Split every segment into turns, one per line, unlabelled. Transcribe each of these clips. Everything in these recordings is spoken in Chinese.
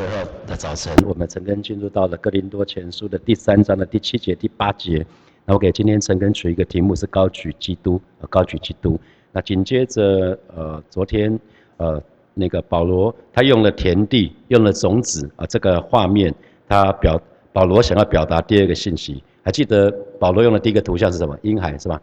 十二号的早晨，我们陈根进入到了哥林多前书的第三章的第七节、第八节。那我给今天陈根取一个题目是高举基督，呃高举基督。那紧接着，呃，昨天，呃，那个保罗他用了田地，用了种子啊，这个画面，他表保罗想要表达第二个信息。还记得保罗用的第一个图像是什么？婴孩是吧？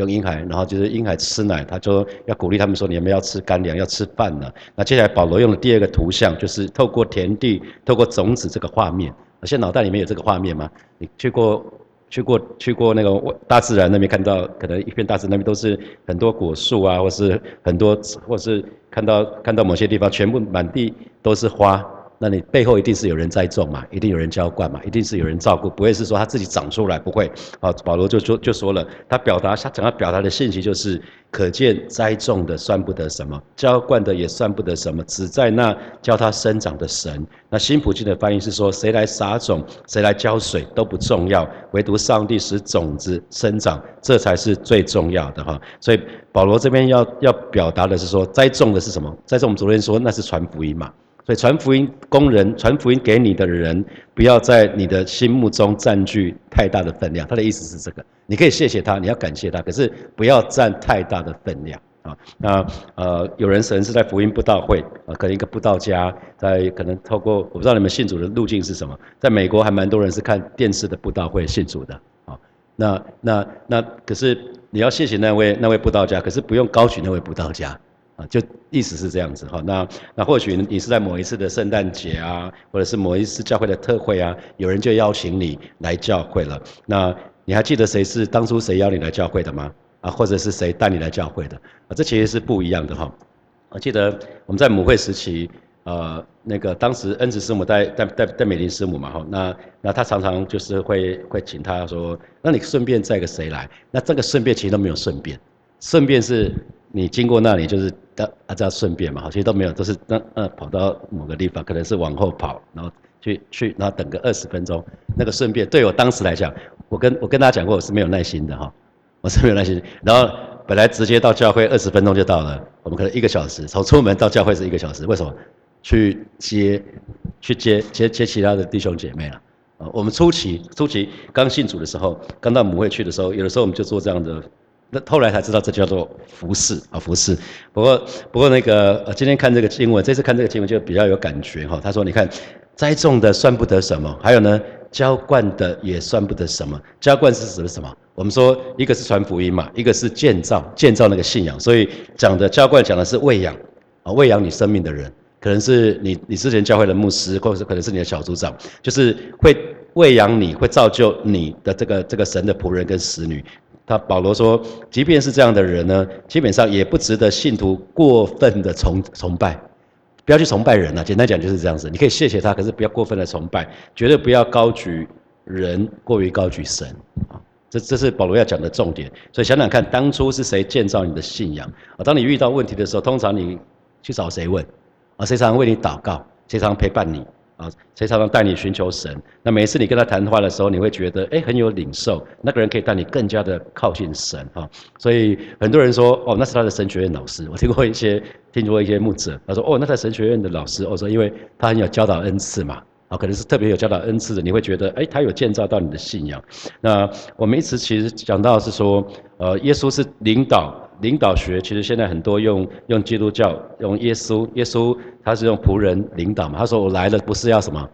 用婴孩，然后就是婴孩吃奶，他就要鼓励他们说：你们要吃干粮，要吃饭呢。那接下来保罗用的第二个图像，就是透过田地，透过种子这个画面。现在脑袋里面有这个画面吗？你去过去过去过那个大自然那边，看到可能一片大自然那边都是很多果树啊，或是很多，或是看到看到某些地方全部满地都是花。那你背后一定是有人栽种嘛，一定有人浇灌嘛，一定是有人照顾，不会是说他自己长出来，不会。啊，保罗就说就说了，他表达他想要表达的信息就是，可见栽种的算不得什么，浇灌的也算不得什么，只在那教他生长的神。那新普京的翻译是说，谁来撒种，谁来浇水都不重要，唯独上帝使种子生长，这才是最重要的哈。所以保罗这边要要表达的是说，栽种的是什么？栽种我们昨天说那是传福音嘛。所以传福音工人，传福音给你的人，不要在你的心目中占据太大的分量。他的意思是这个，你可以谢谢他，你要感谢他，可是不要占太大的分量啊。那呃，有人神是在福音布道会啊，可能一个布道家在可能透过我不知道你们信主的路径是什么，在美国还蛮多人是看电视的布道会信主的啊。那那那可是你要谢谢那位那位布道家，可是不用高举那位布道家。就意思是这样子哈，那那或许你是在某一次的圣诞节啊，或者是某一次教会的特会啊，有人就邀请你来教会了。那你还记得谁是当初谁邀你来教会的吗？啊，或者是谁带你来教会的？啊，这其实是不一样的哈。我记得我们在母会时期，呃，那个当时恩慈师母带带带带美玲师母嘛哈，那那他常常就是会会请他说，那你顺便载个谁来？那这个顺便其实都没有顺便，顺便是。你经过那里就是的啊，这样顺便嘛，其实都没有，都是那呃跑到某个地方，可能是往后跑，然后去去，然后等个二十分钟。那个顺便对我当时来讲，我跟我跟大家讲过，我是没有耐心的哈，我是没有耐心。然后本来直接到教会二十分钟就到了，我们可能一个小时，从出门到教会是一个小时，为什么？去接去接接接其他的弟兄姐妹了啊。我们初期初期刚信主的时候，刚到母会去的时候，有的时候我们就做这样的。那后来才知道这叫做服饰啊，服饰。不过不过那个，今天看这个经文，这次看这个经文就比较有感觉哈。他说：“你看，栽种的算不得什么，还有呢，浇灌的也算不得什么。浇灌是指的什么？我们说一个是传福音嘛，一个是建造建造那个信仰。所以讲的浇灌讲的是喂养啊，喂养你生命的人，可能是你你之前教会的牧师，或者是可能是你的小组长，就是会喂养你，会造就你的这个这个神的仆人跟使女。”他保罗说，即便是这样的人呢，基本上也不值得信徒过分的崇崇拜，不要去崇拜人啊。简单讲就是这样子，你可以谢谢他，可是不要过分的崇拜，绝对不要高举人过于高举神啊。这这是保罗要讲的重点。所以想想看，当初是谁建造你的信仰啊？当你遇到问题的时候，通常你去找谁问啊？谁常为你祷告？谁常陪伴你？啊，谁常常带你寻求神？那每一次你跟他谈话的时候，你会觉得，哎，很有领受。那个人可以带你更加的靠近神，哈。所以很多人说，哦，那是他的神学院老师。我听过一些，听过一些牧者，他说，哦，那在神学院的老师，我说，因为他很有教导恩赐嘛，啊，可能是特别有教导恩赐的，你会觉得，哎，他有建造到你的信仰。那我们一直其实讲到是说，呃，耶稣是领导。领导学其实现在很多用用基督教用耶稣，耶稣他是用仆人领导嘛。他说我来了不是要什么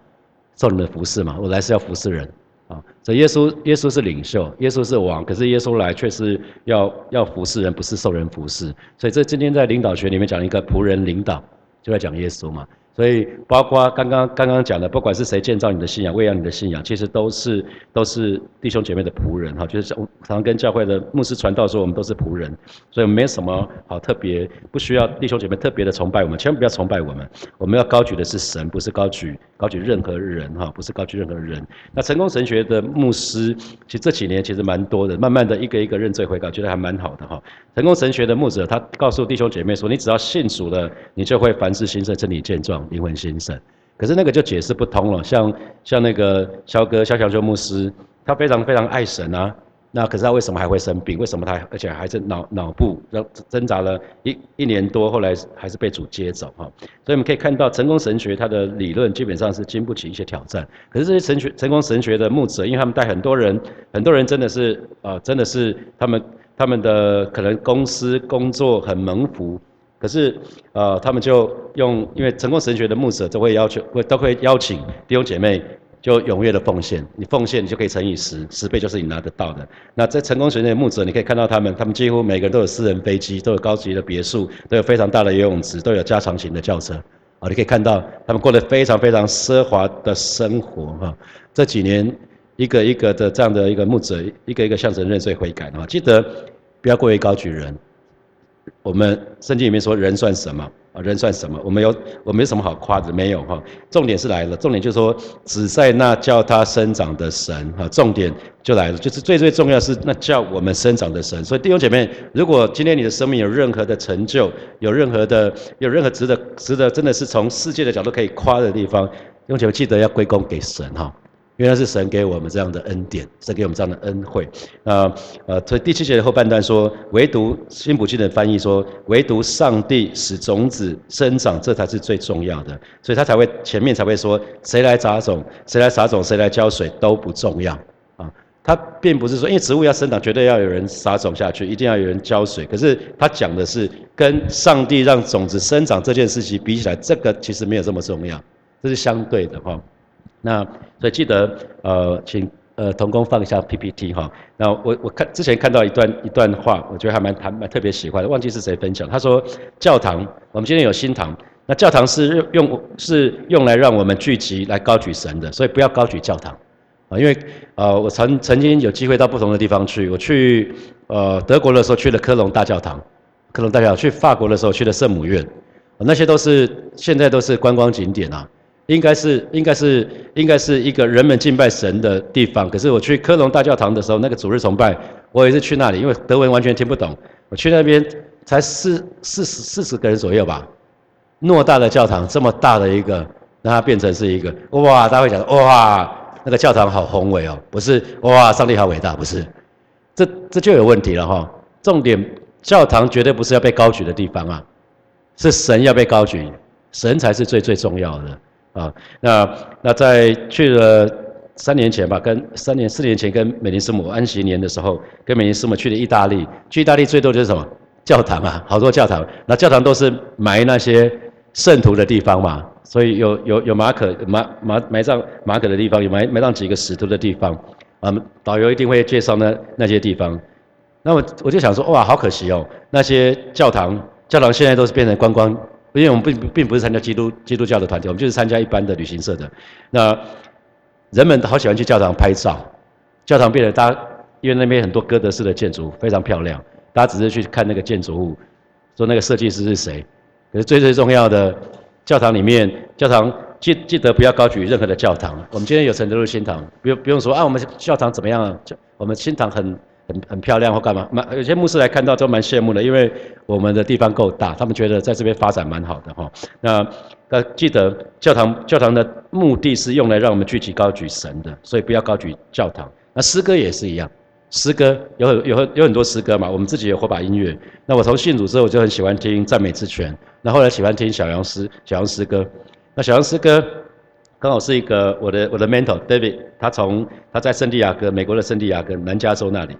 受你们服侍嘛，我来是要服侍人啊。所以耶稣耶稣是领袖，耶稣是王，可是耶稣来却是要要服侍人，不是受人服侍。所以这今天在领导学里面讲一个仆人领导，就在讲耶稣嘛。所以，包括刚刚刚刚讲的，不管是谁建造你的信仰、喂养你的信仰，其实都是都是弟兄姐妹的仆人哈。就是常常跟教会的牧师传道说，我们都是仆人，所以没什么好特别，不需要弟兄姐妹特别的崇拜我们，千万不要崇拜我们。我们要高举的是神，不是高举高举任何人哈，不是高举任何人。那成功神学的牧师，其实这几年其实蛮多的，慢慢的一个一个认罪悔改，觉得还蛮好的哈。成功神学的牧者，他告诉弟兄姐妹说，你只要信主了，你就会凡事兴盛，身体健壮。灵魂兴盛，可是那个就解释不通了。像像那个肖哥肖小修牧师，他非常非常爱神啊。那可是他为什么还会生病？为什么他而且还是脑脑部让挣扎了一一年多，后来还是被主接走哈？所以我们可以看到成功神学它的理论基本上是经不起一些挑战。可是这些神学成功神学的牧者，因为他们带很多人，很多人真的是呃真的是他们他们的可能公司工作很蒙福，可是呃他们就用因为成功神学的牧者都会要求会都会邀请弟兄姐妹。就踊跃的奉献，你奉献你就可以乘以十，十倍就是你拿得到的。那在成功神学的牧者，你可以看到他们，他们几乎每个人都有私人飞机，都有高级的别墅，都有非常大的游泳池，都有加长型的轿车。啊，你可以看到他们过得非常非常奢华的生活哈。这几年一个一个的这样的一个牧者，一个一个向神认罪悔改啊，记得不要过于高举人。我们圣经里面说人算什么？啊，人算什么？我们有，我没什么好夸的，没有哈。重点是来了，重点就是说，只在那叫他生长的神哈。重点就来了，就是最最重要是那叫我们生长的神。所以弟兄姐妹，如果今天你的生命有任何的成就，有任何的有任何值得值得真的是从世界的角度可以夸的地方，弟兄姐妹记得要归功给神哈。原来是神给我们这样的恩典，神给我们这样的恩惠。那呃，所以第七节的后半段说，唯独新普金的翻译说，唯独上帝使种子生长，这才是最重要的。所以他才会前面才会说，谁来撒种，谁来撒种，谁来浇水都不重要啊。他并不是说，因为植物要生长，绝对要有人撒种下去，一定要有人浇水。可是他讲的是，跟上帝让种子生长这件事情比起来，这个其实没有这么重要，这是相对的哈。那所以记得，呃，请呃童工放一下 PPT 哈。那我我看之前看到一段一段话，我觉得还蛮还蛮特别喜欢的，忘记是谁分享。他说，教堂，我们今天有新堂，那教堂是用是用来让我们聚集来高举神的，所以不要高举教堂啊。因为呃，我曾曾经有机会到不同的地方去，我去呃德国的时候去了科隆大教堂，科隆大教堂；去法国的时候去了圣母院，那些都是现在都是观光景点啊。应该是应该是应该是一个人们敬拜神的地方。可是我去科隆大教堂的时候，那个主日崇拜，我也是去那里，因为德文完全听不懂。我去那边才四四十四十个人左右吧，偌大的教堂，这么大的一个，让它变成是一个哇！大家会讲哇，那个教堂好宏伟哦，不是哇，上帝好伟大，不是，这这就有问题了哈。重点，教堂绝对不是要被高举的地方啊，是神要被高举，神才是最最重要的。啊，那那在去了三年前吧，跟三年四年前跟美林师母安息年的时候，跟美林师母去了意大利。去意大利最多就是什么教堂啊，好多教堂。那教堂都是埋那些圣徒的地方嘛，所以有有有马可埋埋埋葬马可的地方，有埋埋葬几个使徒的地方。啊，导游一定会介绍那那些地方。那我我就想说，哇，好可惜哦，那些教堂教堂现在都是变成观光。因为我们并并不是参加基督基督教的团体，我们就是参加一般的旅行社的。那人们好喜欢去教堂拍照，教堂变得大因为那边很多哥德式的建筑非常漂亮，大家只是去看那个建筑物，说那个设计师是谁。可是最最重要的，教堂里面教堂记记得不要高举任何的教堂。我们今天有承德路新堂，不用不用说啊，我们教堂怎么样？我们新堂很。很很漂亮或干嘛？蛮有些牧师来看到都蛮羡慕的，因为我们的地方够大，他们觉得在这边发展蛮好的哈。那呃，记得教堂教堂的目的是用来让我们聚集高举神的，所以不要高举教堂。那诗歌也是一样，诗歌有很有有很多诗歌嘛。我们自己有火把音乐。那我从信主之后，我就很喜欢听赞美之泉。那后来喜欢听小杨诗小杨诗歌。那小杨诗歌刚好是一个我的我的 mentor David，他从他在圣地亚哥，美国的圣地亚哥南加州那里。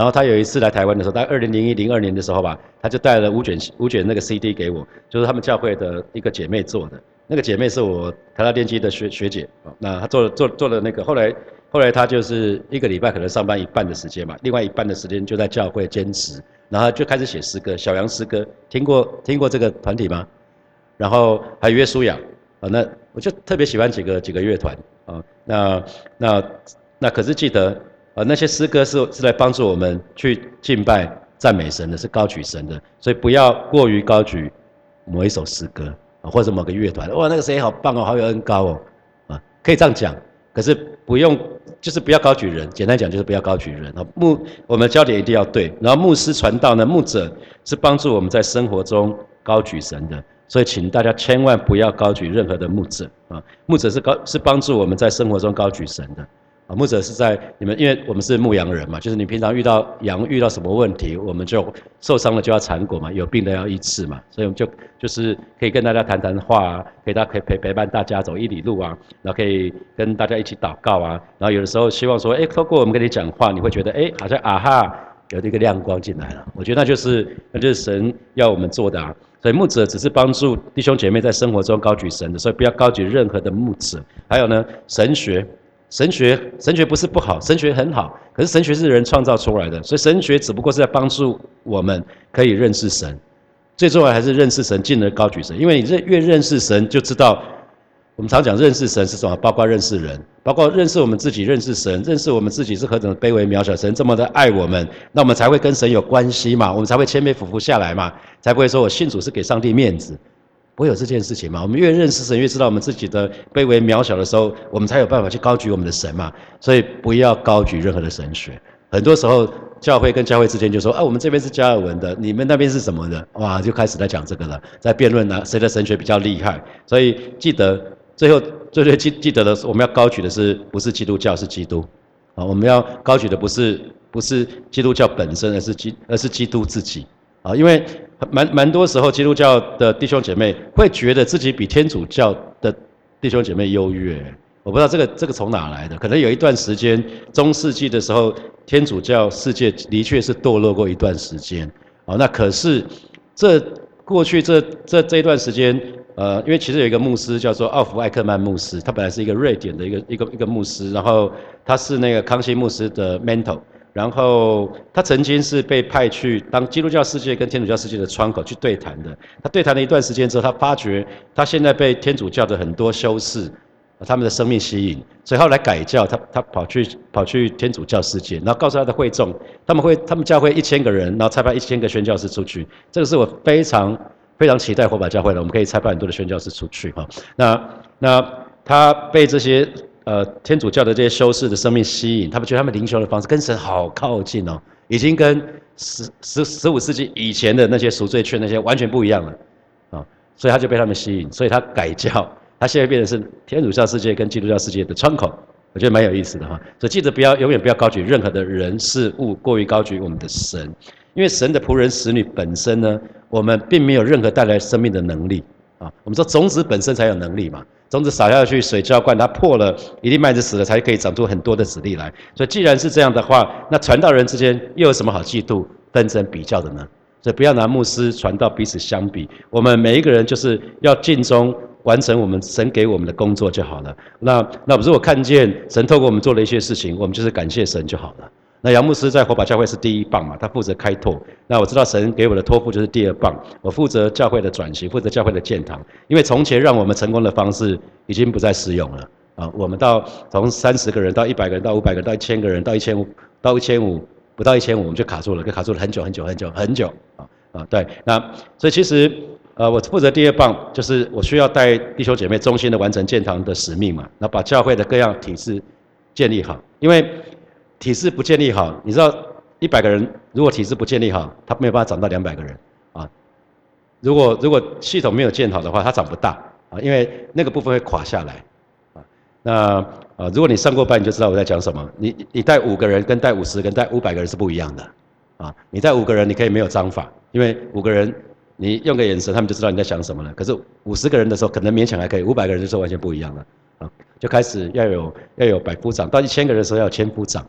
然后他有一次来台湾的时候，在二零零一零二年的时候吧，他就带了五卷五卷那个 CD 给我，就是他们教会的一个姐妹做的。那个姐妹是我台大电机的学学姐啊，那她做做做了那个，后来后来她就是一个礼拜可能上班一半的时间嘛，另外一半的时间就在教会兼职，然后就开始写诗歌，小杨诗歌，听过听过这个团体吗？然后还有约书亚啊，那我就特别喜欢几个几个乐团啊，那那那可是记得。啊，那些诗歌是是来帮助我们去敬拜、赞美神的，是高举神的，所以不要过于高举某一首诗歌啊，或者某个乐团。哇，那个谁好棒哦，好有恩高哦，啊，可以这样讲。可是不用，就是不要高举人。简单讲就是不要高举人啊。牧，我们焦点一定要对。然后牧师传道呢，牧者是帮助我们在生活中高举神的，所以请大家千万不要高举任何的牧者啊。牧者是高是帮助我们在生活中高举神的。啊，牧者是在你们，因为我们是牧羊人嘛，就是你平常遇到羊遇到什么问题，我们就受伤了就要缠果嘛，有病的要医治嘛，所以我们就就是可以跟大家谈谈话啊，可以大家可以陪陪伴大家走一里路啊，然后可以跟大家一起祷告啊，然后有的时候希望说，哎，透过我们跟你讲话，你会觉得，哎，好像啊哈，有这个亮光进来了。我觉得那就是那就是神要我们做的啊，所以牧者只是帮助弟兄姐妹在生活中高举神的，所以不要高举任何的牧者。还有呢，神学。神学，神学不是不好，神学很好。可是神学是人创造出来的，所以神学只不过是在帮助我们可以认识神。最重要还是认识神，进而高举神。因为你认越认识神，就知道我们常讲认识神是什么，包括认识人，包括认识我们自己，认识神，认识我们自己是何等卑微渺小。神这么的爱我们，那我们才会跟神有关系嘛，我们才会谦卑俯伏下来嘛，才不会说我信主是给上帝面子。会有这件事情嘛？我们越认识神，越知道我们自己的卑微渺小的时候，我们才有办法去高举我们的神嘛。所以不要高举任何的神学。很多时候，教会跟教会之间就说：“啊，我们这边是加尔文的，你们那边是什么的？”哇，就开始在讲这个了，在辩论呢，谁的神学比较厉害。所以记得最后最最记记得的是，我们要高举的是不是基督教，是基督啊？我们要高举的不是不是基督教本身，而是基而是基督自己啊，因为。蛮蛮多时候，基督教的弟兄姐妹会觉得自己比天主教的弟兄姐妹优越。我不知道这个这个从哪来的，可能有一段时间，中世纪的时候，天主教世界的确是堕落过一段时间。哦，那可是这过去这这这一段时间，呃，因为其实有一个牧师叫做奥弗艾克曼牧师，他本来是一个瑞典的一个一个一个牧师，然后他是那个康熙牧师的 mentor。然后他曾经是被派去当基督教世界跟天主教世界的窗口去对谈的。他对谈了一段时间之后，他发觉他现在被天主教的很多修士，他们的生命吸引，所以后来改教，他他跑去跑去天主教世界，然后告诉他的会众，他们会他们教会一千个人，然后差派一千个宣教士出去。这个是我非常非常期待火把教会的，我们可以差派很多的宣教士出去哈。那那他被这些。呃，天主教的这些修士的生命吸引，他们觉得他们灵修的方式跟神好靠近哦，已经跟十十十五世纪以前的那些赎罪券那些完全不一样了啊，所以他就被他们吸引，所以他改教，他现在变成是天主教世界跟基督教世界的窗口，我觉得蛮有意思的哈。所以记得不要永远不要高举任何的人事物，过于高举我们的神，因为神的仆人使女本身呢，我们并没有任何带来生命的能力啊。我们说种子本身才有能力嘛。种子撒下去，水浇灌，它破了，一粒麦子死了，才可以长出很多的籽粒来。所以，既然是这样的话，那传道人之间又有什么好嫉妒、纷争、比较的呢？所以，不要拿牧师传道彼此相比。我们每一个人就是要尽忠，完成我们神给我们的工作就好了。那那如果看见神透过我们做了一些事情，我们就是感谢神就好了。那杨牧师在火把教会是第一棒嘛，他负责开拓。那我知道神给我的托付就是第二棒，我负责教会的转型，负责教会的建堂。因为从前让我们成功的方式已经不再适用了啊，我们到从三十个人到一百个人到五百个人到一千个人到一千五到一千五不到一千五我们就卡住了，就卡住了很久很久很久很久啊啊对，那所以其实呃我负责第二棒就是我需要带弟兄姐妹忠心的完成建堂的使命嘛，那把教会的各样体制建立好，因为。体制不建立好，你知道一百个人如果体制不建立好，他没有办法长到两百个人啊。如果如果系统没有建好的话，它长不大啊，因为那个部分会垮下来啊。那啊，如果你上过班，你就知道我在讲什么。你你带五个人跟带五十跟带五百个人是不一样的啊。你带五个人，你可以没有章法，因为五个人你用个眼神，他们就知道你在想什么了。可是五十个人的时候，可能勉强还可以，五百个人就完全不一样了啊。就开始要有要有百夫长，到一千个人的时候要有千夫长。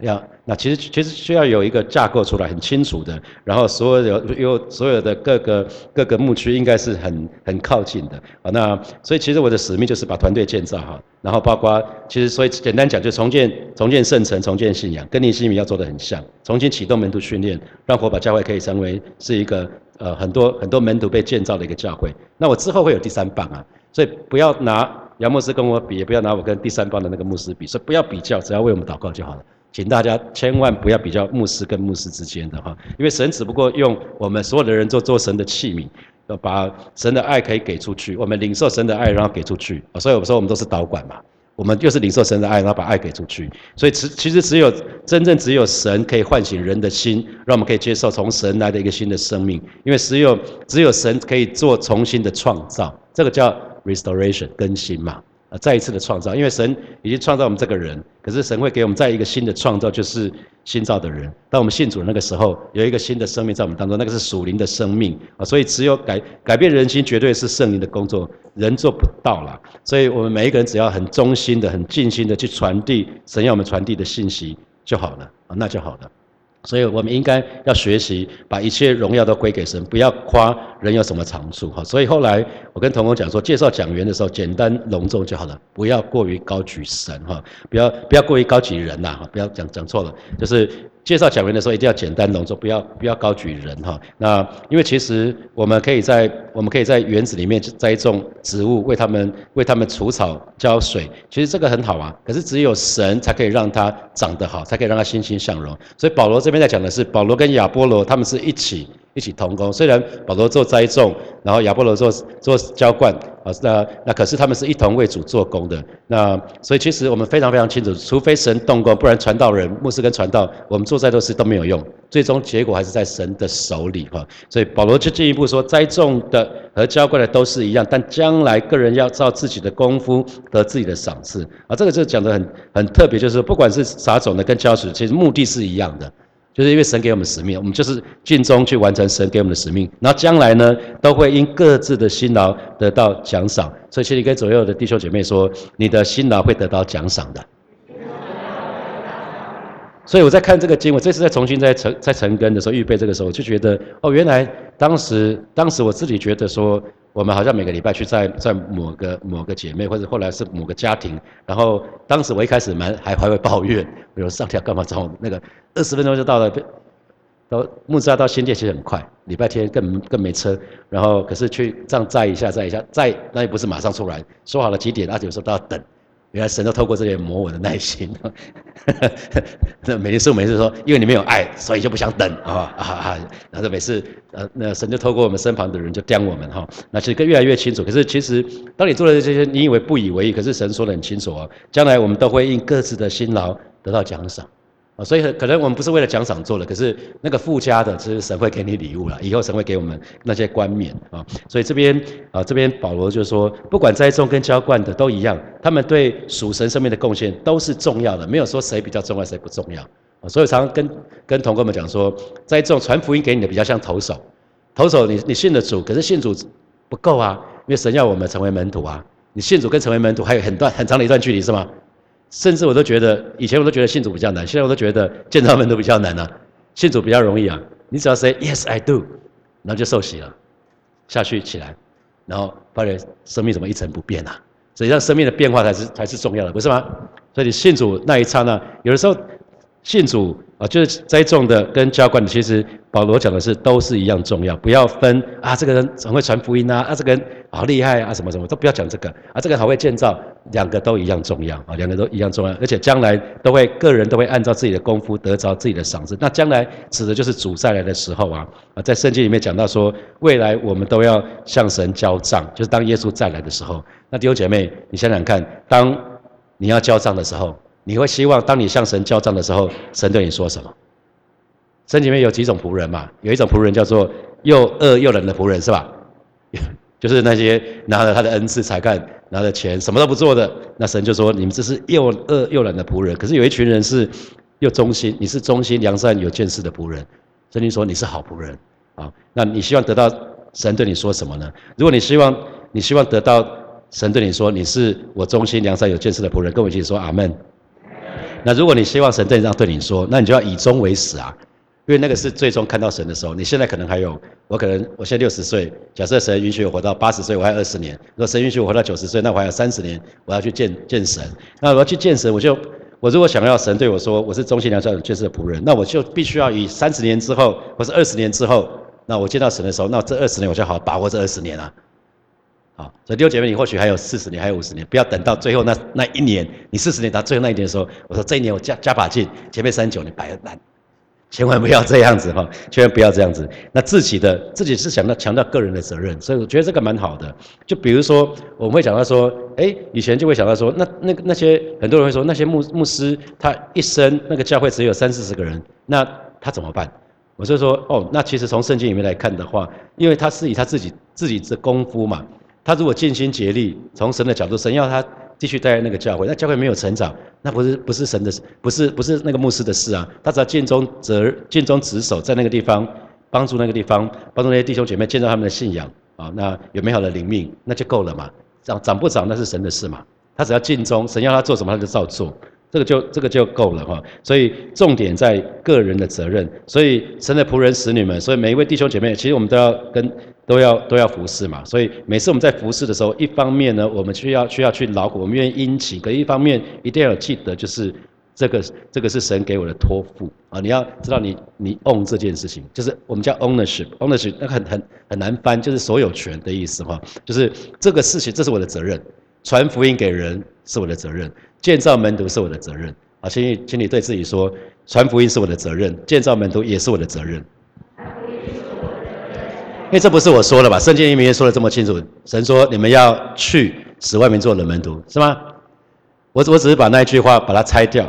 要那其实其实需要有一个架构出来很清楚的，然后所有有所有的各个各个牧区应该是很很靠近的啊。那所以其实我的使命就是把团队建造好，然后包括其实所以简单讲就重建重建圣城，重建信仰，跟你西米要做的很像，重新启动门徒训练，让火把教会可以成为是一个呃很多很多门徒被建造的一个教会。那我之后会有第三棒啊，所以不要拿杨牧师跟我比，也不要拿我跟第三棒的那个牧师比，所以不要比较，只要为我们祷告就好了。请大家千万不要比较牧师跟牧师之间的哈，因为神只不过用我们所有的人做做神的器皿，要把神的爱可以给出去，我们领受神的爱，然后给出去。所以我说我们都是导管嘛，我们就是领受神的爱，然后把爱给出去。所以其其实只有真正只有神可以唤醒人的心，让我们可以接受从神来的一个新的生命。因为只有只有神可以做重新的创造，这个叫 restoration 更新嘛。呃，再一次的创造，因为神已经创造我们这个人，可是神会给我们再一个新的创造，就是新造的人。当我们信主那个时候，有一个新的生命在我们当中，那个是属灵的生命啊。所以只有改改变人心，绝对是圣灵的工作，人做不到了。所以我们每一个人只要很忠心的、很尽心的去传递神要我们传递的信息就好了啊，那就好了。所以我们应该要学习把一切荣耀都归给神，不要夸人有什么长处哈。所以后来我跟童工讲说，介绍讲员的时候简单隆重就好了，不要过于高举神哈，不要不要过于高举人呐哈，不要讲讲错了，就是。介绍讲员的时候一定要简单隆重，不要不要高举人哈。那因为其实我们可以在我们可以在园子里面栽种植物，为他们为他们除草浇水，其实这个很好啊。可是只有神才可以让它长得好，才可以让它欣欣向荣。所以保罗这边在讲的是，保罗跟亚波罗他们是一起。一起同工，虽然保罗做栽种，然后亚波罗做做浇灌，啊，那那可是他们是一同为主做工的。那所以其实我们非常非常清楚，除非神动工，不然传道人、牧师跟传道，我们做再多事都没有用，最终结果还是在神的手里哈。所以保罗就进一步说，栽种的和浇灌的都是一样，但将来个人要照自己的功夫得自己的赏赐。啊，这个就讲的很很特别，就是不管是撒种的跟浇水，其实目的是一样的。就是因为神给我们使命，我们就是尽忠去完成神给我们的使命，然后将来呢，都会因各自的辛劳得到奖赏。所以，请你跟左右的弟兄姐妹说，你的辛劳会得到奖赏的。所以我在看这个经，我这次在重新在成在成根的时候预备这个时候，我就觉得哦，原来当时当时我自己觉得说，我们好像每个礼拜去在在某个某个姐妹，或者后来是某个家庭，然后当时我一开始蛮还还会抱怨，比如上跳干嘛找我那个二十分钟就到了，到木栅到新店其实很快，礼拜天更更没车，然后可是去这样载一下载一下载，那也不是马上出来，说好了几点，那有时候都要等。原来神都透过这些磨我的耐心。那每次每次说，因为你没有爱，所以就不想等啊啊啊！然后每次呃，那神就透过我们身旁的人就刁我们哈。那其实越来越清楚。可是其实当你做了这些，你以为不以为意，可是神说的很清楚哦，将来我们都会因各自的辛劳得到奖赏。啊，所以可能我们不是为了奖赏做的，可是那个附加的，其实神会给你礼物了。以后神会给我们那些冠冕啊。所以这边啊，这边保罗就说，不管栽种跟浇灌的都一样，他们对属神生命的贡献都是重要的，没有说谁比较重要，谁不重要啊。所以常常跟跟同工们讲说，栽种传福音给你的比较像投手，投手你你信的主，可是信主不够啊，因为神要我们成为门徒啊。你信主跟成为门徒还有很段很长的一段距离是吗？甚至我都觉得，以前我都觉得信主比较难，现在我都觉得见他们都比较难啊。信主比较容易啊，你只要 say yes I do，然后就受洗了，下去起来，然后发现生命怎么一成不变啊？实际上生命的变化才是才是重要的，不是吗？所以你信主那一刹那，有的时候信主。啊，就是栽种的跟浇灌的，其实保罗讲的是都是一样重要，不要分啊，这个人很会传福音啊，啊，这个人好厉害啊，什么什么都不要讲这个啊，这个好会建造，两个都一样重要啊，两个都一样重要，而且将来都会个人都会按照自己的功夫得着自己的赏赐。那将来指的就是主再来的时候啊，啊，在圣经里面讲到说，未来我们都要向神交账，就是当耶稣再来的时候。那弟兄姐妹，你想想看，当你要交账的时候。你会希望当你向神交账的时候，神对你说什么？圣经里面有几种仆人嘛？有一种仆人叫做又饿又冷的仆人，是吧？就是那些拿着他的恩赐才干，拿着钱什么都不做的，那神就说你们这是又恶又懒的仆人。可是有一群人是又忠心，你是忠心良善有见识的仆人，圣经说你是好仆人啊。那你希望得到神对你说什么呢？如果你希望你希望得到神对你说你是我忠心良善有见识的仆人，跟我一起说阿门。那如果你希望神这样对你说，那你就要以忠为始啊，因为那个是最终看到神的时候。你现在可能还有，我可能我现在六十岁，假设神允许我活到八十岁，我还有二十年；如果神允许我活到九十岁，那我还有三十年，我要去见见神。那我要去见神，我就我如果想要神对我说我是忠心良善、有见识的仆人，那我就必须要以三十年之后或是二十年之后，那我见到神的时候，那这二十年我就好好把握这二十年啊。好，所以六姐妹，你或许还有四十年，还有五十年，不要等到最后那那一年，你四十年到最后那一年的时候，我说这一年我加加把劲，前面三九年摆烂，千万不要这样子哈，千万不要这样子。那自己的自己是想到强调个人的责任，所以我觉得这个蛮好的。就比如说，我们会讲到说，哎，以前就会想到说，那那个那些很多人会说，那些牧牧师他一生那个教会只有三四十个人，那他怎么办？我就说，哦，那其实从圣经里面来看的话，因为他是以他自己自己的功夫嘛。他如果尽心竭力，从神的角度，神要他继续待在那个教会，那教会没有成长，那不是不是神的事，不是不是那个牧师的事啊。他只要尽忠责尽忠职守，在那个地方帮助那个地方，帮助那些弟兄姐妹建造他们的信仰啊，那有美好的灵命，那就够了嘛。长长不长那是神的事嘛。他只要尽忠，神要他做什么他就照做。这个就这个就够了哈，所以重点在个人的责任。所以神的仆人、使女们，所以每一位弟兄姐妹，其实我们都要跟都要都要服侍嘛。所以每次我们在服侍的时候，一方面呢，我们需要需要去劳苦，我们愿意殷勤；可一方面一定要记得，就是这个这个是神给我的托付啊。你要知道，你你 own 这件事情，就是我们叫 ownership，ownership 那很很很难翻，就是所有权的意思哈。就是这个事情，这是我的责任，传福音给人是我的责任。建造门徒是我的责任啊，请你，请你对自己说，传福音是我的责任，建造门徒也是我的责任。因为这不是我说的吧？圣经里面说的这么清楚，神说你们要去使外面做的门徒，是吗？我我只是把那一句话把它拆掉，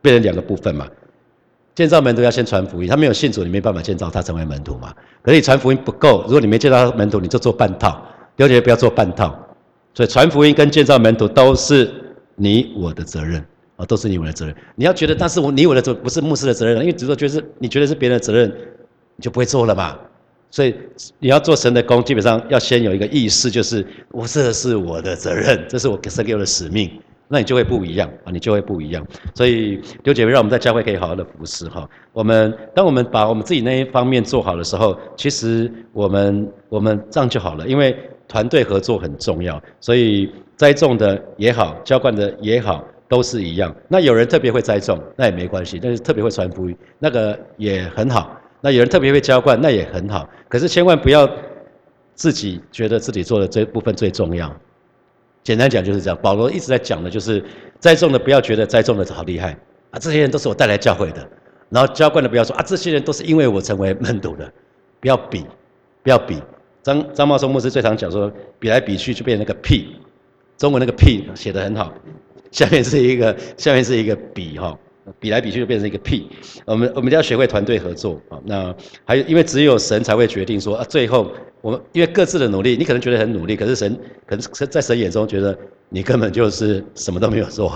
变成两个部分嘛。建造门徒要先传福音，他没有信主，你没办法建造他成为门徒嘛。可是你传福音不够，如果你没建造门徒，你就做半套。了解不要做半套，所以传福音跟建造门徒都是。你我的责任啊，都是你我的责任。你要觉得，但是我你我的责不是牧师的责任，因为只是觉得是你觉得是别人的责任，你就不会做了嘛。所以你要做神的工，基本上要先有一个意识，就是我这是我的责任，这是我神给我的使命，那你就会不一样啊，你就会不一样。所以刘姐妹，让我们在教会可以好好的服侍哈。我们当我们把我们自己那一方面做好的时候，其实我们我们这样就好了，因为团队合作很重要，所以。栽种的也好，浇灌的也好，都是一样。那有人特别会栽种，那也没关系；但是特别会传福音，那个也很好。那有人特别会浇灌，那也很好。可是千万不要自己觉得自己做的这部分最重要。简单讲就是这样。保罗一直在讲的就是栽种的不要觉得栽种的好厉害啊，这些人都是我带来教会的。然后浇灌的不要说啊，这些人都是因为我成为门徒的，不要比，不要比。张张茂松牧师最常讲说，比来比去就变成那个屁。中文那个“屁”写得很好，下面是一个下面是一个“比”哈，比来比去就变成一个“屁”。我们我们要学会团队合作啊。那还有，因为只有神才会决定说啊，最后我们因为各自的努力，你可能觉得很努力，可是神可能在神眼中觉得你根本就是什么都没有做。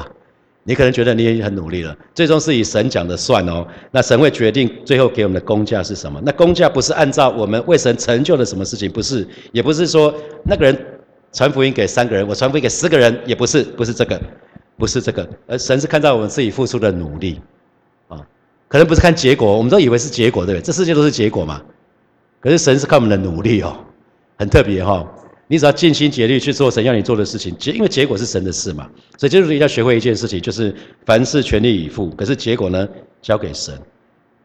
你可能觉得你已经很努力了，最终是以神讲的算哦。那神会决定最后给我们的工价是什么？那工价不是按照我们为神成就了什么事情，不是，也不是说那个人。传福音给三个人，我传福音给十个人，也不是，不是这个，不是这个，而神是看到我们自己付出的努力，啊，可能不是看结果，我们都以为是结果，对不对？这世界都是结果嘛，可是神是看我们的努力哦，很特别哈。你只要尽心竭力去做神要你做的事情，结因为结果是神的事嘛，所以就是一定要学会一件事情，就是凡事全力以赴，可是结果呢，交给神。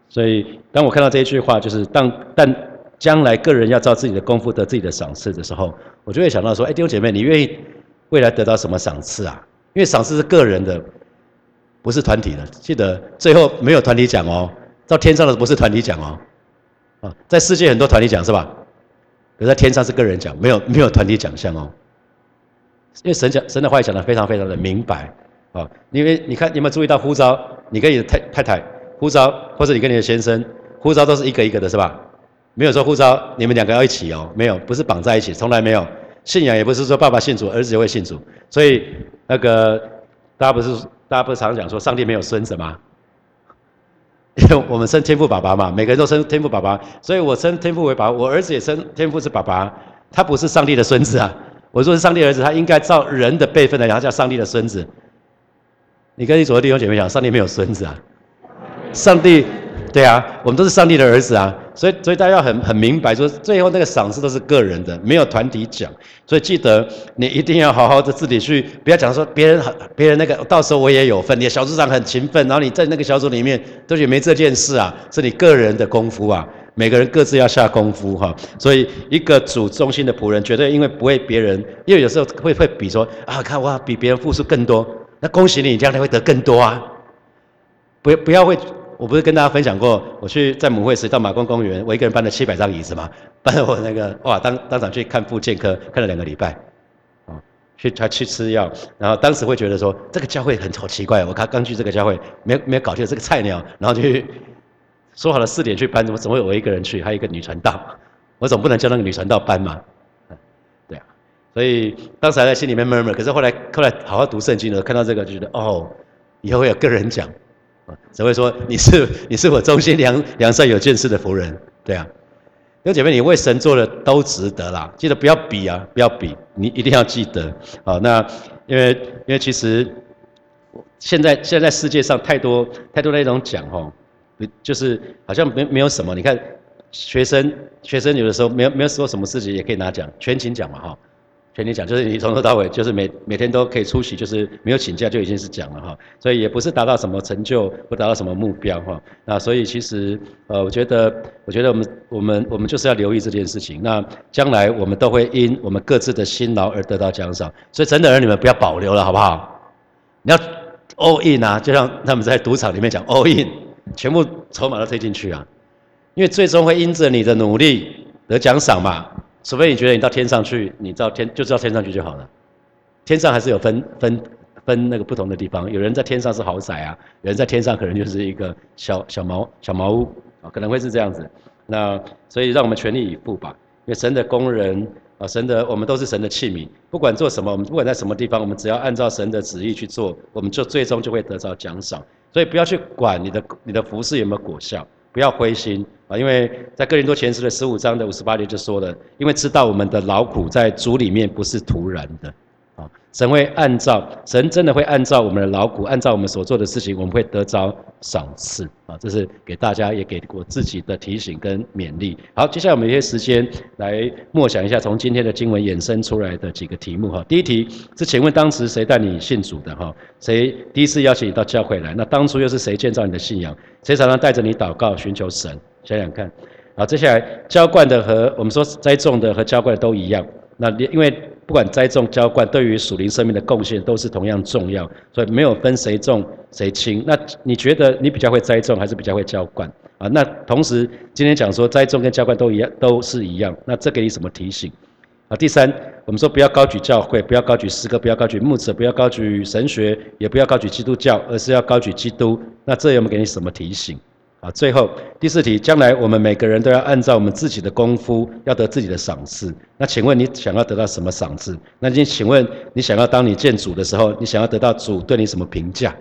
所以当我看到这一句话，就是当但。将来个人要照自己的功夫得自己的赏赐的时候，我就会想到说：哎，弟兄姐妹，你愿意未来得到什么赏赐啊？因为赏赐是个人的，不是团体的。记得最后没有团体奖哦，到天上的不是团体奖哦。啊，在世界很多团体奖是吧？可在天上是个人奖，没有没有团体奖项哦。因为神讲神的话讲的非常非常的明白啊。因为你看，你有没有注意到呼召？你跟你的太太太呼召，或者你跟你的先生呼召，都是一个一个的，是吧？没有说呼召你们两个要一起哦，没有，不是绑在一起，从来没有。信仰也不是说爸爸信主，儿子就会信主。所以那个大家不是大家不是常讲说上帝没有孙子吗？因 为我们生天赋爸爸嘛，每个人都生天赋爸爸，所以我生天赋为爸爸，我儿子也生天赋是爸爸，他不是上帝的孙子啊。我说是上帝儿子，他应该照人的辈分来，他叫上帝的孙子。你跟你左的弟兄姐妹讲，上帝没有孙子啊，上帝。对啊，我们都是上帝的儿子啊，所以所以大家要很很明白，说最后那个赏赐都是个人的，没有团体奖。所以记得你一定要好好的自己去，不要讲说别人别人那个到时候我也有份，你的小组长很勤奋，然后你在那个小组里面都觉得没这件事啊，是你个人的功夫啊，每个人各自要下功夫哈。所以一个主中心的仆人，绝对因为不为别人，因为有时候会会比说啊，看我比别人付出更多，那恭喜你，你将来会得更多啊，不不要会。我不是跟大家分享过，我去在母会时到马公公园，我一个人搬了七百张椅子吗？搬了我那个哇，当当场去看妇健科，看了两个礼拜，啊，去他去吃药，然后当时会觉得说这个教会很好奇怪，我刚刚去这个教会，没没有搞清楚这个菜鸟，然后就说好了四点去搬，怎么怎么会我一个人去，还有一个女传道，我总不能叫那个女传道搬嘛，对啊，所以当时还在心里面闷闷，可是后来后来好好读圣经的时候，看到这个就觉得哦，以后会有个人讲，啊，只会说你是你是我忠心良良善有见识的仆人，对啊，弟姐妹，你为神做的都值得啦，记得不要比啊，不要比，你一定要记得，好，那因为因为其实现在现在世界上太多太多那种奖哦，就是好像没没有什么，你看学生学生有的时候没有没有说什么事情也可以拿奖，全勤奖嘛哈。全体讲，就是你从头到尾，就是每每天都可以出席，就是没有请假就已经是讲了哈。所以也不是达到什么成就，不达到什么目标哈。那所以其实，呃，我觉得，我觉得我们我们我们就是要留意这件事情。那将来我们都会因我们各自的辛劳而得到奖赏。所以真的儿女们不要保留了，好不好？你要 all in 啊，就像他们在赌场里面讲 all in，全部筹码都推进去啊。因为最终会因着你的努力得奖赏嘛。除非你觉得你到天上去，你到天就知道天上去就好了。天上还是有分分分那个不同的地方，有人在天上是豪宅啊，有人在天上可能就是一个小小茅小茅屋啊，可能会是这样子。那所以让我们全力以赴吧，因为神的工人啊，神的我们都是神的器皿，不管做什么，我们不管在什么地方，我们只要按照神的旨意去做，我们就最终就会得到奖赏。所以不要去管你的你的服饰有没有果效。不要灰心啊，因为在哥林多前书的十五章的五十八节就说了，因为知道我们的劳苦在主里面不是徒然的。啊神会按照神真的会按照我们的劳苦，按照我们所做的事情，我们会得着赏赐啊！这是给大家也给我自己的提醒跟勉励。好，接下来我们一些时间来默想一下从今天的经文衍生出来的几个题目哈。第一题是，请问当时谁带你信主的哈？谁第一次邀请你到教会来？那当初又是谁建造你的信仰？谁常常带着你祷告寻求神？想想看。好，接下来浇灌的和我们说栽种的和浇灌的都一样。那因为不管栽种浇灌，对于属灵生命的贡献都是同样重要，所以没有分谁重谁轻。那你觉得你比较会栽种，还是比较会浇灌啊？那同时今天讲说栽种跟浇灌都一样，都是一样。那这给你什么提醒啊？第三，我们说不要高举教会，不要高举诗歌，不要高举牧者，不要高举神学，也不要高举基督教，而是要高举基督。那这有没有给你什么提醒？啊，最后第四题，将来我们每个人都要按照我们自己的功夫，要得自己的赏赐。那请问你想要得到什么赏赐？那你请问你想要当你见主的时候，你想要得到主对你什么评价？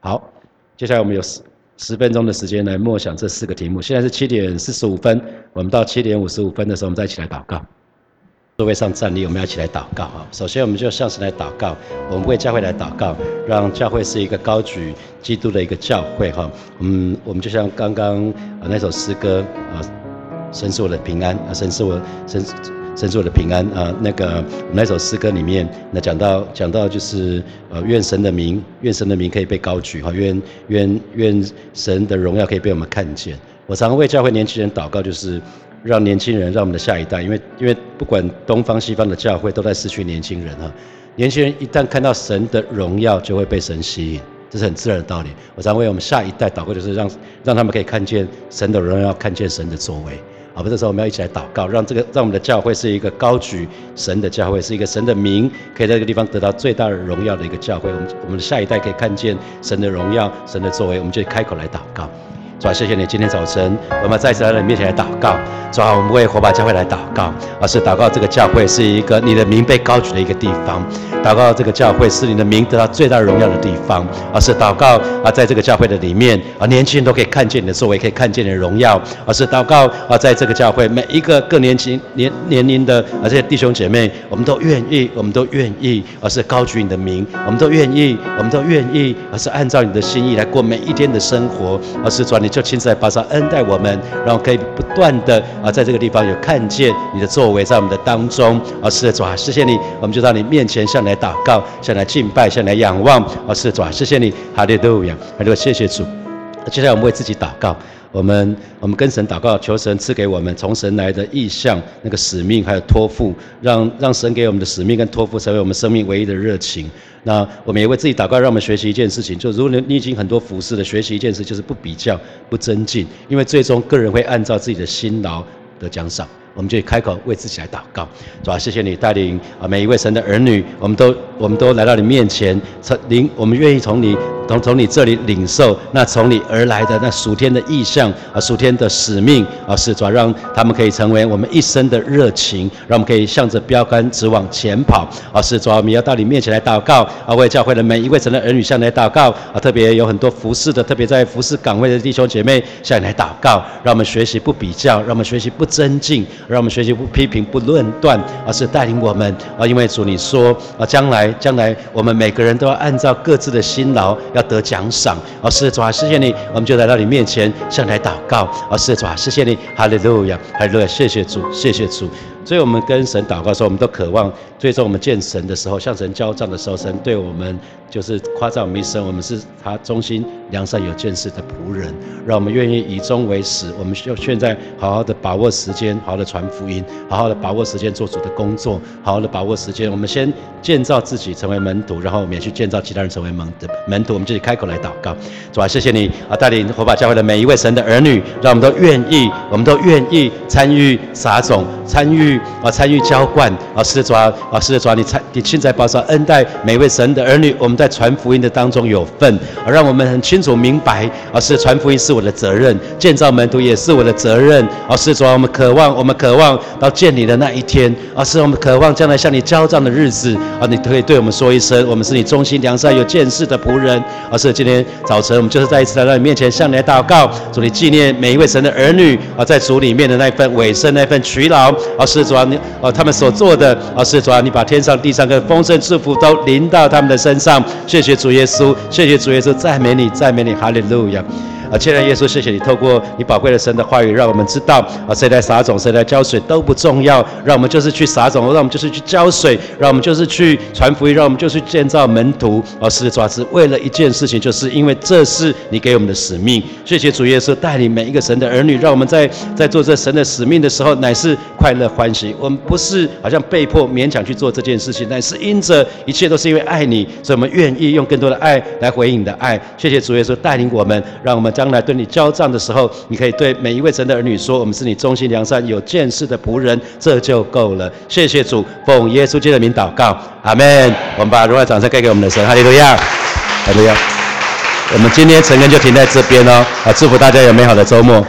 好，接下来我们有十十分钟的时间来默想这四个题目。现在是七点四十五分，我们到七点五十五分的时候，我们再一起来祷告。座位上站立，我们要一起来祷告啊！首先，我们就向神来祷告，我们为教会来祷告，让教会是一个高举基督的一个教会哈。嗯，我们就像刚刚啊那首诗歌啊，神是我的平安啊，神是我神神是我的平安啊。那个那首诗歌里面，那讲到讲到就是呃，愿神的名，愿神的名可以被高举哈，愿愿愿神的荣耀可以被我们看见。我常为教会年轻人祷告，就是。让年轻人，让我们的下一代，因为因为不管东方西方的教会都在失去年轻人哈。年轻人一旦看到神的荣耀，就会被神吸引，这是很自然的道理。我常为我们下一代祷告，就是让让他们可以看见神的荣耀，看见神的作为。好，这时候我们要一起来祷告，让这个让我们的教会是一个高举神的教会，是一个神的名可以在这个地方得到最大的荣耀的一个教会。我们我们的下一代可以看见神的荣耀，神的作为，我们就开口来祷告。主啊，谢谢你今天早晨，我们再次来到你面前来祷告。主啊，我们为火把教会来祷告，而是祷告这个教会是一个你的名被高举的一个地方。祷告这个教会是你的名得到最大荣耀的地方，而是祷告啊，在这个教会的里面啊，年轻人都可以看见你的作为，可以看见你的荣耀。而是祷告啊，在这个教会每一个更年轻年年龄的啊这些弟兄姐妹，我们都愿意，我们都愿意，而是高举你的名，我们都愿意，我们都愿意，而是按照你的心意来过每一天的生活，而是转。你就亲自来巴上恩待我们，然后可以不断的啊，在这个地方有看见你的作为在我们的当中啊，是的主啊，谢谢你，我们就到你面前向来祷告，向来敬拜，向来仰望啊，是的主啊，谢谢你，哈利路亚，哈利路亚，谢谢主。接下来我们为自己祷告。我们我们跟神祷告，求神赐给我们从神来的意向、那个使命，还有托付，让让神给我们的使命跟托付成为我们生命唯一的热情。那我们也为自己祷告，让我们学习一件事情，就如果你你已经很多服饰的学习一件事，就是不比较、不增进，因为最终个人会按照自己的辛劳得奖赏。我们就开口为自己来祷告，主啊，谢谢你带领啊每一位神的儿女，我们都我们都来到你面前，从领我们愿意从你。从从你这里领受那从你而来的那属天的意象啊，属天的使命啊，是主让他们可以成为我们一生的热情，让我们可以向着标杆直往前跑啊，是主，我们要到你面前来祷告啊，为教会的每一位神的儿女向你来祷告啊，特别有很多服侍的，特别在服侍岗位的弟兄姐妹向你来祷告，让我们学习不比较，让我们学习不增进，让我们学习不批评不论断，而是带领我们啊，因为主你说啊，将来将来我们每个人都要按照各自的辛劳。要得奖赏，哦，是主啊，谢谢你，我们就来到你面前向来祷告，哦，是主啊，谢谢你，哈利路亚，哈利路亚，谢谢主，谢谢主。所以，我们跟神祷告的时候，我们都渴望，最终我们见神的时候，向神交账的时候，神对我们就是夸赞我们一生，我们是他忠心良善有见识的仆人，让我们愿意以终为始。我们需要现在好好的把握时间，好好的传福音，好好的把握时间做主的工作，好好的把握时间。我们先建造自己成为门徒，然后我们也去建造其他人成为门的门徒。我们自己开口来祷告，主啊，谢谢你啊，带领火把教会的每一位神的儿女，让我们都愿意，我们都愿意参与撒种，参与。啊，参与浇灌啊，是的主啊，啊，是的主啊，你参，你亲在保守恩待每位神的儿女，我们在传福音的当中有份，啊，让我们很清楚明白，啊，是传福音是我的责任，建造门徒也是我的责任，啊，是主啊，我们渴望，我们渴望到见你的那一天，啊，是我们渴望将来向你交账的日子，啊，你可以对我们说一声，我们是你忠心良善有见识的仆人，啊，是今天早晨我们就是再一次来到你面前向你来祷告，主你纪念每一位神的儿女，啊，在主里面的那份委身那份取劳，啊，是主啊，你。哦，他们所做的，啊，是主啊，你把天上地上的丰盛祝福都临到他们的身上。谢谢主耶稣，谢谢主耶稣，赞美你，赞美你，哈利路亚。啊，亲爱的耶稣，谢谢你透过你宝贵的神的话语，让我们知道啊，谁来撒种，谁来浇水都不重要，让我们就是去撒种，让我们就是去浇水，让我们就是去传福音，让我们就是建造门徒。啊，是主啊，是为了一件事情，就是因为这是你给我们的使命。谢谢主耶稣带领每一个神的儿女，让我们在在做这神的使命的时候，乃是快乐欢喜。我们不是好像被迫勉强去做这件事情，乃是因着一切都是因为爱你，所以我们愿意用更多的爱来回应你的爱。谢谢主耶稣带领我们，让我们。将来对你交账的时候，你可以对每一位神的儿女说：“我们是你忠心良善、有见识的仆人，这就够了。”谢谢主，奉耶稣基督的名祷告，阿门。我们把荣耀掌声给给我们的神，哈利路亚，哈利路亚。我们今天晨更就停在这边哦，啊，祝福大家有美好的周末。